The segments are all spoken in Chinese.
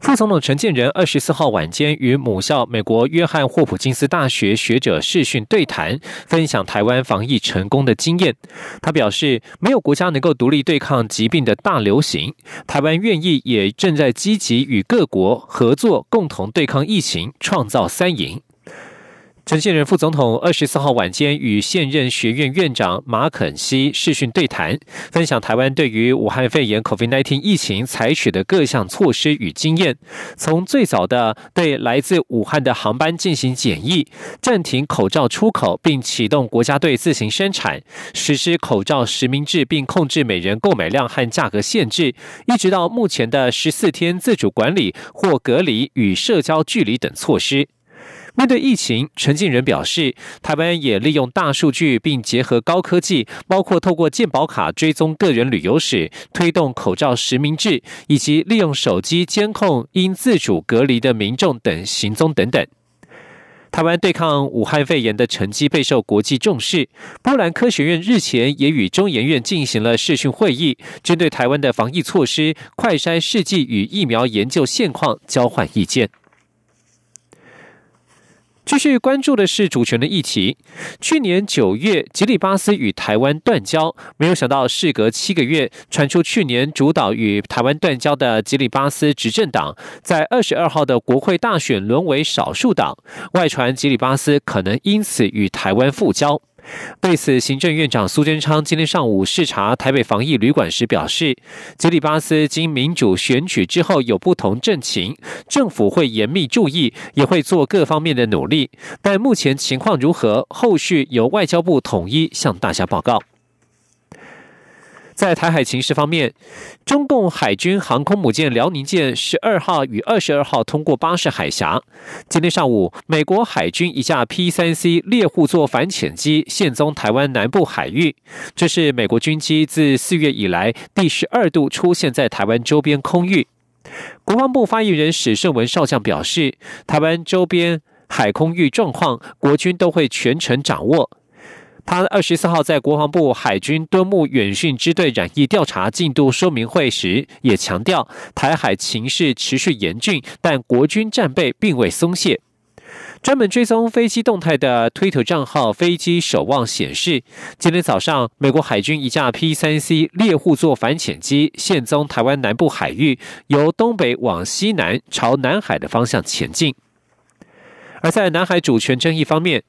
副总统陈建仁二十四号晚间与母校美国约翰霍普金斯大学学者视讯对谈，分享台湾防疫成功的经验。他表示，没有国家能够独立对抗疾病的大流行，台湾愿意也正在积极与各国合作，共同对抗疫情，创造三赢。陈建仁副总统二十四号晚间与现任学院院长马肯西视讯对谈，分享台湾对于武汉肺炎 （COVID-19） 疫情采取的各项措施与经验。从最早的对来自武汉的航班进行检疫，暂停口罩出口，并启动国家队自行生产，实施口罩实名制，并控制每人购买量和价格限制，一直到目前的十四天自主管理或隔离与社交距离等措施。面对疫情，陈进仁表示，台湾也利用大数据，并结合高科技，包括透过健保卡追踪个人旅游史，推动口罩实名制，以及利用手机监控因自主隔离的民众等行踪等等。台湾对抗武汉肺炎的成绩备受国际重视。波兰科学院日前也与中研院进行了视讯会议，针对台湾的防疫措施、快筛试剂与疫苗研究现况交换意见。继续关注的是主权的议题。去年九月，吉里巴斯与台湾断交，没有想到事隔七个月，传出去年主导与台湾断交的吉里巴斯执政党，在二十二号的国会大选沦为少数党，外传吉里巴斯可能因此与台湾复交。对此，行政院长苏贞昌今天上午视察台北防疫旅馆时表示，吉里巴斯经民主选举之后有不同政情，政府会严密注意，也会做各方面的努力。但目前情况如何，后续由外交部统一向大家报告。在台海情势方面，中共海军航空母舰辽宁舰十二号与二十二号通过巴士海峡。今天上午，美国海军一架 P 三 C 猎户座反潜机现踪台湾南部海域，这是美国军机自四月以来第十二度出现在台湾周边空域。国防部发言人史胜文少将表示，台湾周边海空域状况，国军都会全程掌握。他二十四号在国防部海军敦睦远训支队染疫调查进度说明会时，也强调台海情势持续严峻，但国军战备并未松懈。专门追踪飞机动态的推特账号“飞机守望”显示，今天早上美国海军一架 P 三 C 猎户座反潜机现踪台湾南部海域，由东北往西南朝南海的方向前进。而在南海主权争议方面，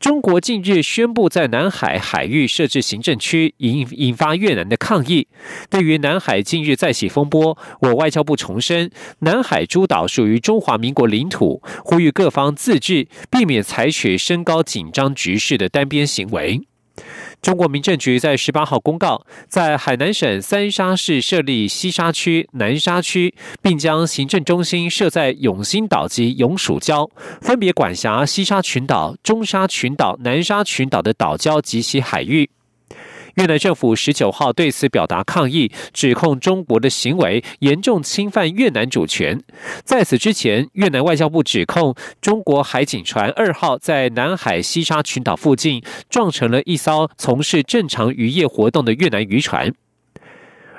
中国近日宣布在南海海域设置行政区，引引发越南的抗议。对于南海近日再起风波，我外交部重申，南海诸岛属于中华民国领土，呼吁各方自治，避免采取升高紧张局势的单边行为。中国民政局在十八号公告，在海南省三沙市设立西沙区、南沙区，并将行政中心设在永兴岛及永暑礁，分别管辖西沙群岛、中沙群岛、南沙群岛的岛礁及其海域。越南政府十九号对此表达抗议，指控中国的行为严重侵犯越南主权。在此之前，越南外交部指控中国海警船二号在南海西沙群岛附近撞沉了一艘从事正常渔业活动的越南渔船。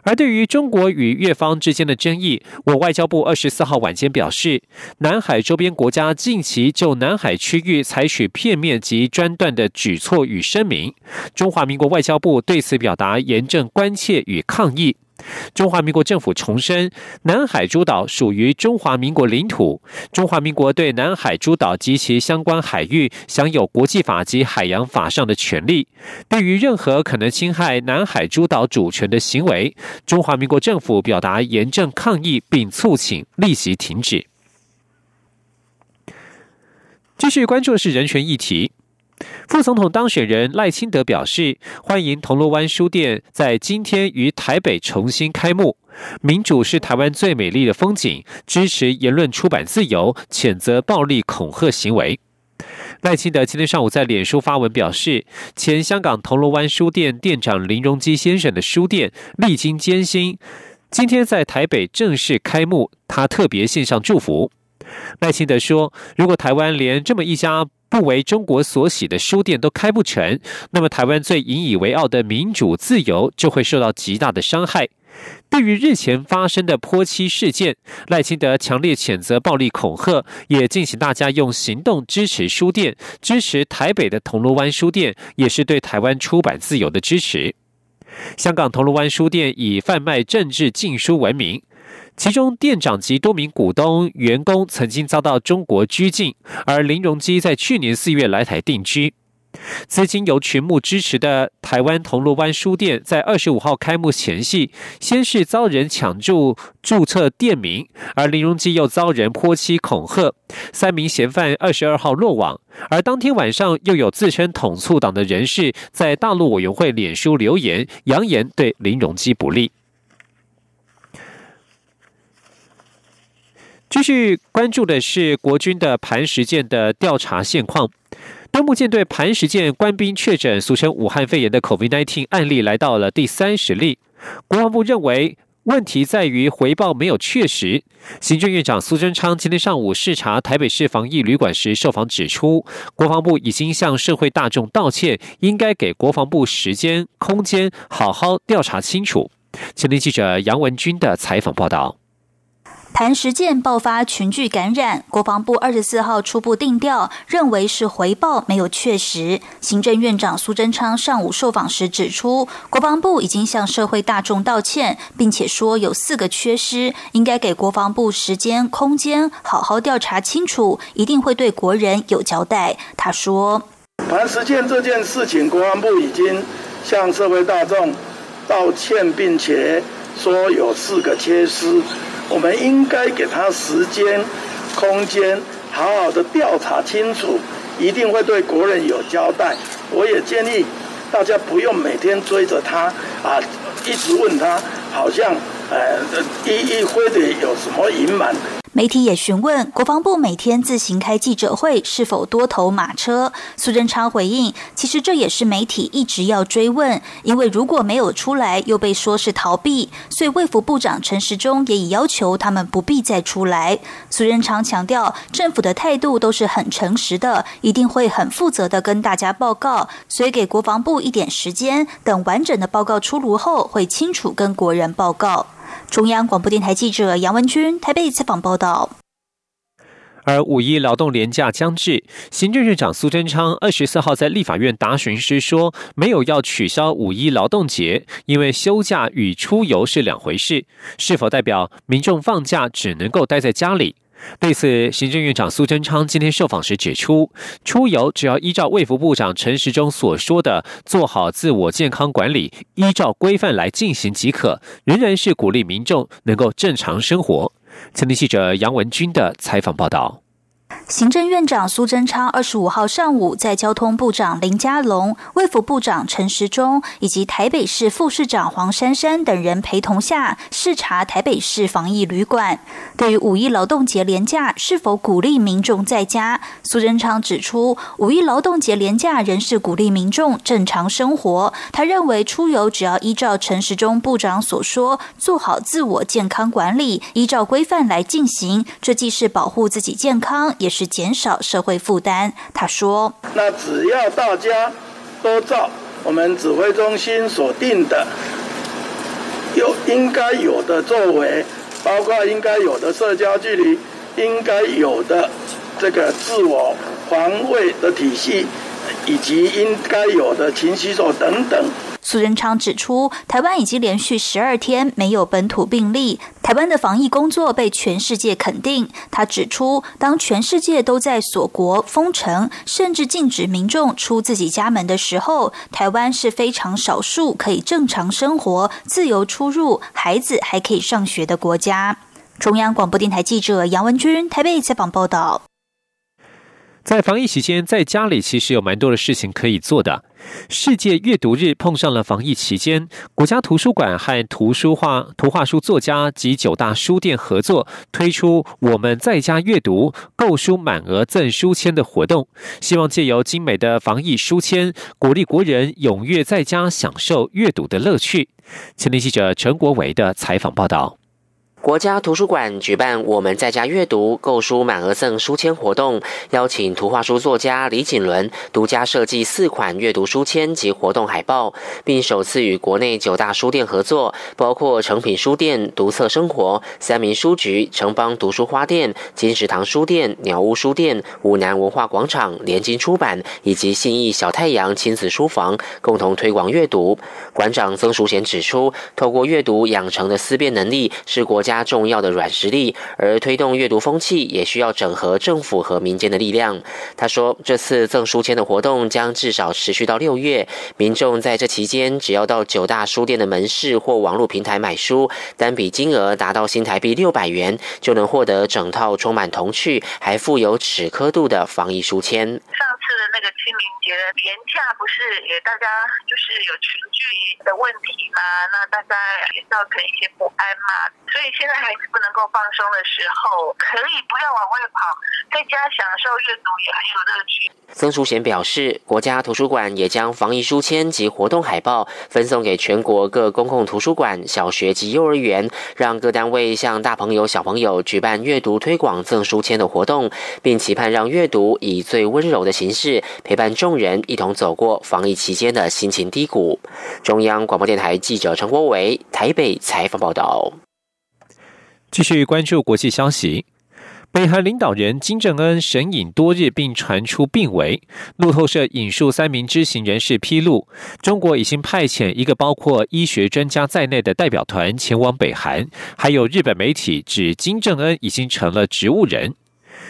而对于中国与越方之间的争议，我外交部二十四号晚间表示，南海周边国家近期就南海区域采取片面及专断的举措与声明，中华民国外交部对此表达严正关切与抗议。中华民国政府重申，南海诸岛属于中华民国领土，中华民国对南海诸岛及其相关海域享有国际法及海洋法上的权利。对于任何可能侵害南海诸岛主权的行为，中华民国政府表达严正抗议，并促请立即停止。继续关注的是人权议题。副总统当选人赖清德表示，欢迎铜锣湾书店在今天于台北重新开幕。民主是台湾最美丽的风景，支持言论出版自由，谴责暴力恐吓行为。赖清德今天上午在脸书发文表示，前香港铜锣湾书店店长林荣基先生的书店历经艰辛，今天在台北正式开幕，他特别献上祝福。赖清德说，如果台湾连这么一家不为中国所喜的书店都开不成，那么台湾最引以为傲的民主自由就会受到极大的伤害。对于日前发生的泼漆事件，赖清德强烈谴责暴力恐吓，也敬请大家用行动支持书店，支持台北的铜锣湾书店，也是对台湾出版自由的支持。香港铜锣湾书店以贩卖政治禁书闻名，其中店长及多名股东、员工曾经遭到中国拘禁，而林荣基在去年四月来台定居。资金由群募支持的台湾铜锣湾书店，在二十五号开幕前夕，先是遭人抢注注册店名，而林荣基又遭人泼漆恐吓，三名嫌犯二十二号落网。而当天晚上，又有自称统促党的人士在大陆委员会脸书留言，扬言对林荣基不利。继续关注的是国军的磐石舰的调查现况。东部舰队磐石舰官兵确诊俗称武汉肺炎的 COVID-19 案例来到了第三十例。国防部认为问题在于回报没有确实。行政院长苏贞昌今天上午视察台北市防疫旅馆时受访指出，国防部已经向社会大众道歉，应该给国防部时间空间，好好调查清楚。前天记者杨文军的采访报道。磐石舰爆发群聚感染，国防部二十四号初步定调，认为是回报没有确实。行政院长苏贞昌上午受访时指出，国防部已经向社会大众道歉，并且说有四个缺失，应该给国防部时间空间，好好调查清楚，一定会对国人有交代。他说，磐石舰这件事情，国防部已经向社会大众道歉，并且说有四个缺失。我们应该给他时间、空间，好好的调查清楚，一定会对国人有交代。我也建议大家不用每天追着他啊，一直问他，好像呃一一会得有什么隐瞒。媒体也询问国防部每天自行开记者会是否多头马车，苏贞昌回应：其实这也是媒体一直要追问，因为如果没有出来，又被说是逃避，所以卫福部长陈时中也已要求他们不必再出来。苏贞昌强调，政府的态度都是很诚实的，一定会很负责的跟大家报告，所以给国防部一点时间，等完整的报告出炉后，会清楚跟国人报告。中央广播电台记者杨文君台北采访报道。而五一劳动连假将至，行政院长苏贞昌二十四号在立法院答询时说，没有要取消五一劳动节，因为休假与出游是两回事。是否代表民众放假只能够待在家里？对此，行政院长苏贞昌今天受访时指出，出游只要依照卫福部长陈时中所说的做好自我健康管理，依照规范来进行即可，仍然是鼓励民众能够正常生活。前天记者杨文军的采访报道。行政院长苏贞昌二十五号上午，在交通部长林佳龙、卫福部长陈时中以及台北市副市长黄珊珊等人陪同下，视察台北市防疫旅馆。对于五一劳动节连假是否鼓励民众在家，苏贞昌指出，五一劳动节连假仍是鼓励民众正常生活。他认为出游只要依照陈时中部长所说，做好自我健康管理，依照规范来进行，这既是保护自己健康。也是减少社会负担。他说：“那只要大家都照我们指挥中心所定的有应该有的作为，包括应该有的社交距离，应该有的这个自我防卫的体系，以及应该有的勤洗手等等。”苏贞昌指出，台湾已经连续十二天没有本土病例，台湾的防疫工作被全世界肯定。他指出，当全世界都在锁国、封城，甚至禁止民众出自己家门的时候，台湾是非常少数可以正常生活、自由出入、孩子还可以上学的国家。中央广播电台记者杨文君台北采访报道。在防疫期间，在家里其实有蛮多的事情可以做的。世界阅读日碰上了防疫期间，国家图书馆和图书画图画书作家及九大书店合作推出“我们在家阅读，购书满额赠书签”的活动，希望借由精美的防疫书签，鼓励国人踊跃在家享受阅读的乐趣。前天记者陈国伟的采访报道。国家图书馆举办“我们在家阅读，购书满额赠书签”活动，邀请图画书作家李锦伦独家设计四款阅读书签及活动海报，并首次与国内九大书店合作，包括诚品书店、独册生活、三民书局、城邦读书花店、金石堂书店、鸟屋书店、武南文化广场、联经出版以及信义小太阳亲子书房，共同推广阅读。馆长曾淑贤指出，透过阅读养成的思辨能力是国家。加重要的软实力，而推动阅读风气也需要整合政府和民间的力量。他说，这次赠书签的活动将至少持续到六月，民众在这期间只要到九大书店的门市或网络平台买书，单笔金额达到新台币六百元，就能获得整套充满童趣还富有尺刻度的防疫书签。那个清明节的年假，不是也大家就是有群聚的问题吗？那大家也造成一些不安嘛，所以现现在孩子不能够放松的时候，可以不要往外跑，在家享受阅读也很有乐趣。曾淑贤表示，国家图书馆也将防疫书签及活动海报分送给全国各公共图书馆、小学及幼儿园，让各单位向大朋友、小朋友举办阅读推广赠书签的活动，并期盼让阅读以最温柔的形式陪伴众人一同走过防疫期间的心情低谷。中央广播电台记者陈国伟台北采访报道。继续关注国际消息，北韩领导人金正恩神隐多日，并传出病危。路透社引述三名知情人士披露，中国已经派遣一个包括医学专家在内的代表团前往北韩。还有日本媒体指金正恩已经成了植物人。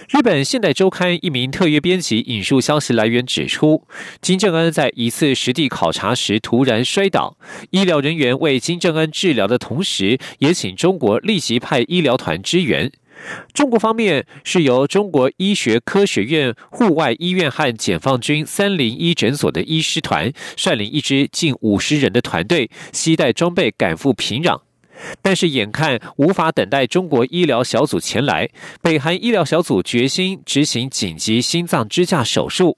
日本现代周刊一名特约编辑引述消息来源指出，金正恩在一次实地考察时突然摔倒，医疗人员为金正恩治疗的同时，也请中国立即派医疗团支援。中国方面是由中国医学科学院户外医院和解放军三零一诊所的医师团率领一支近五十人的团队，携带装备赶赴平壤。但是，眼看无法等待中国医疗小组前来，北韩医疗小组决心执行紧急心脏支架手术。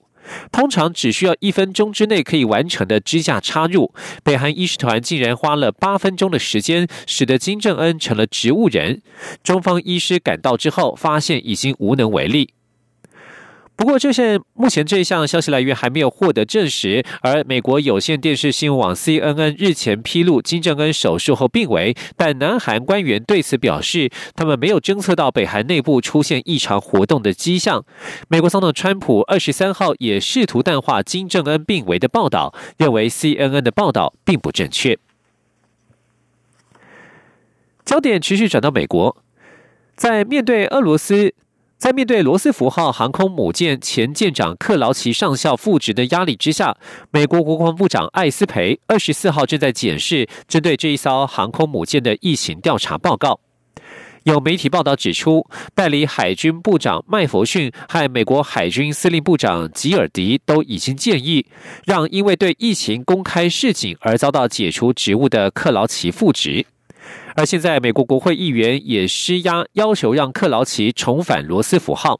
通常只需要一分钟之内可以完成的支架插入，北韩医师团竟然花了八分钟的时间，使得金正恩成了植物人。中方医师赶到之后，发现已经无能为力。不过，这是目前这一项消息来源还没有获得证实。而美国有线电视新闻网 CNN 日前披露金正恩手术后病危，但南韩官员对此表示，他们没有侦测到北韩内部出现异常活动的迹象。美国总统川普二十三号也试图淡化金正恩病危的报道，认为 CNN 的报道并不正确。焦点持续转到美国，在面对俄罗斯。在面对罗斯福号航空母舰前舰长克劳奇上校复职的压力之下，美国国防部长艾斯培二十四号正在检视针对这一艘航空母舰的疫情调查报告。有媒体报道指出，代理海军部长麦弗逊和美国海军司令部长吉尔迪都已经建议，让因为对疫情公开示警而遭到解除职务的克劳奇复职。而现在，美国国会议员也施压，要求让克劳奇重返罗斯福号。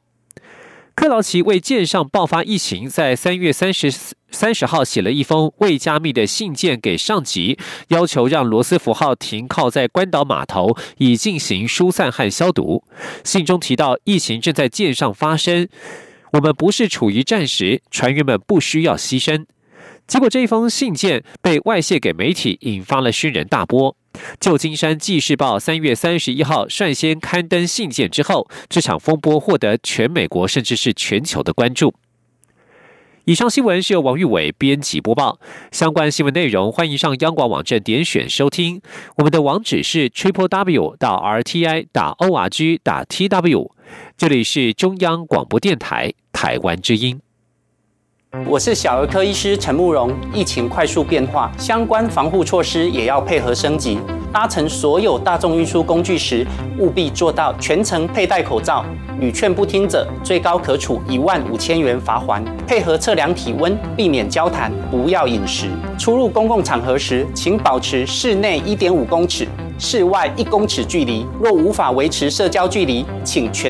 克劳奇为舰上爆发疫情，在三月三十三十号写了一封未加密的信件给上级，要求让罗斯福号停靠在关岛码头，以进行疏散和消毒。信中提到，疫情正在舰上发生，我们不是处于战时，船员们不需要牺牲。结果，这一封信件被外泄给媒体，引发了轩然大波。旧金山纪事报三月三十一号率先刊登信件之后，这场风波获得全美国甚至是全球的关注。以上新闻是由王玉伟编辑播报，相关新闻内容欢迎上央广网站点选收听。我们的网址是 triple w 到 r t i 打 o r g 打 t w。这里是中央广播电台台湾之音。我是小儿科医师陈慕容。疫情快速变化，相关防护措施也要配合升级。搭乘所有大众运输工具时，务必做到全程佩戴口罩。屡劝不听者，最高可处一万五千元罚款。配合测量体温，避免交谈，不要饮食。出入公共场合时，请保持室内一点五公尺、室外一公尺距离。若无法维持社交距离，请全。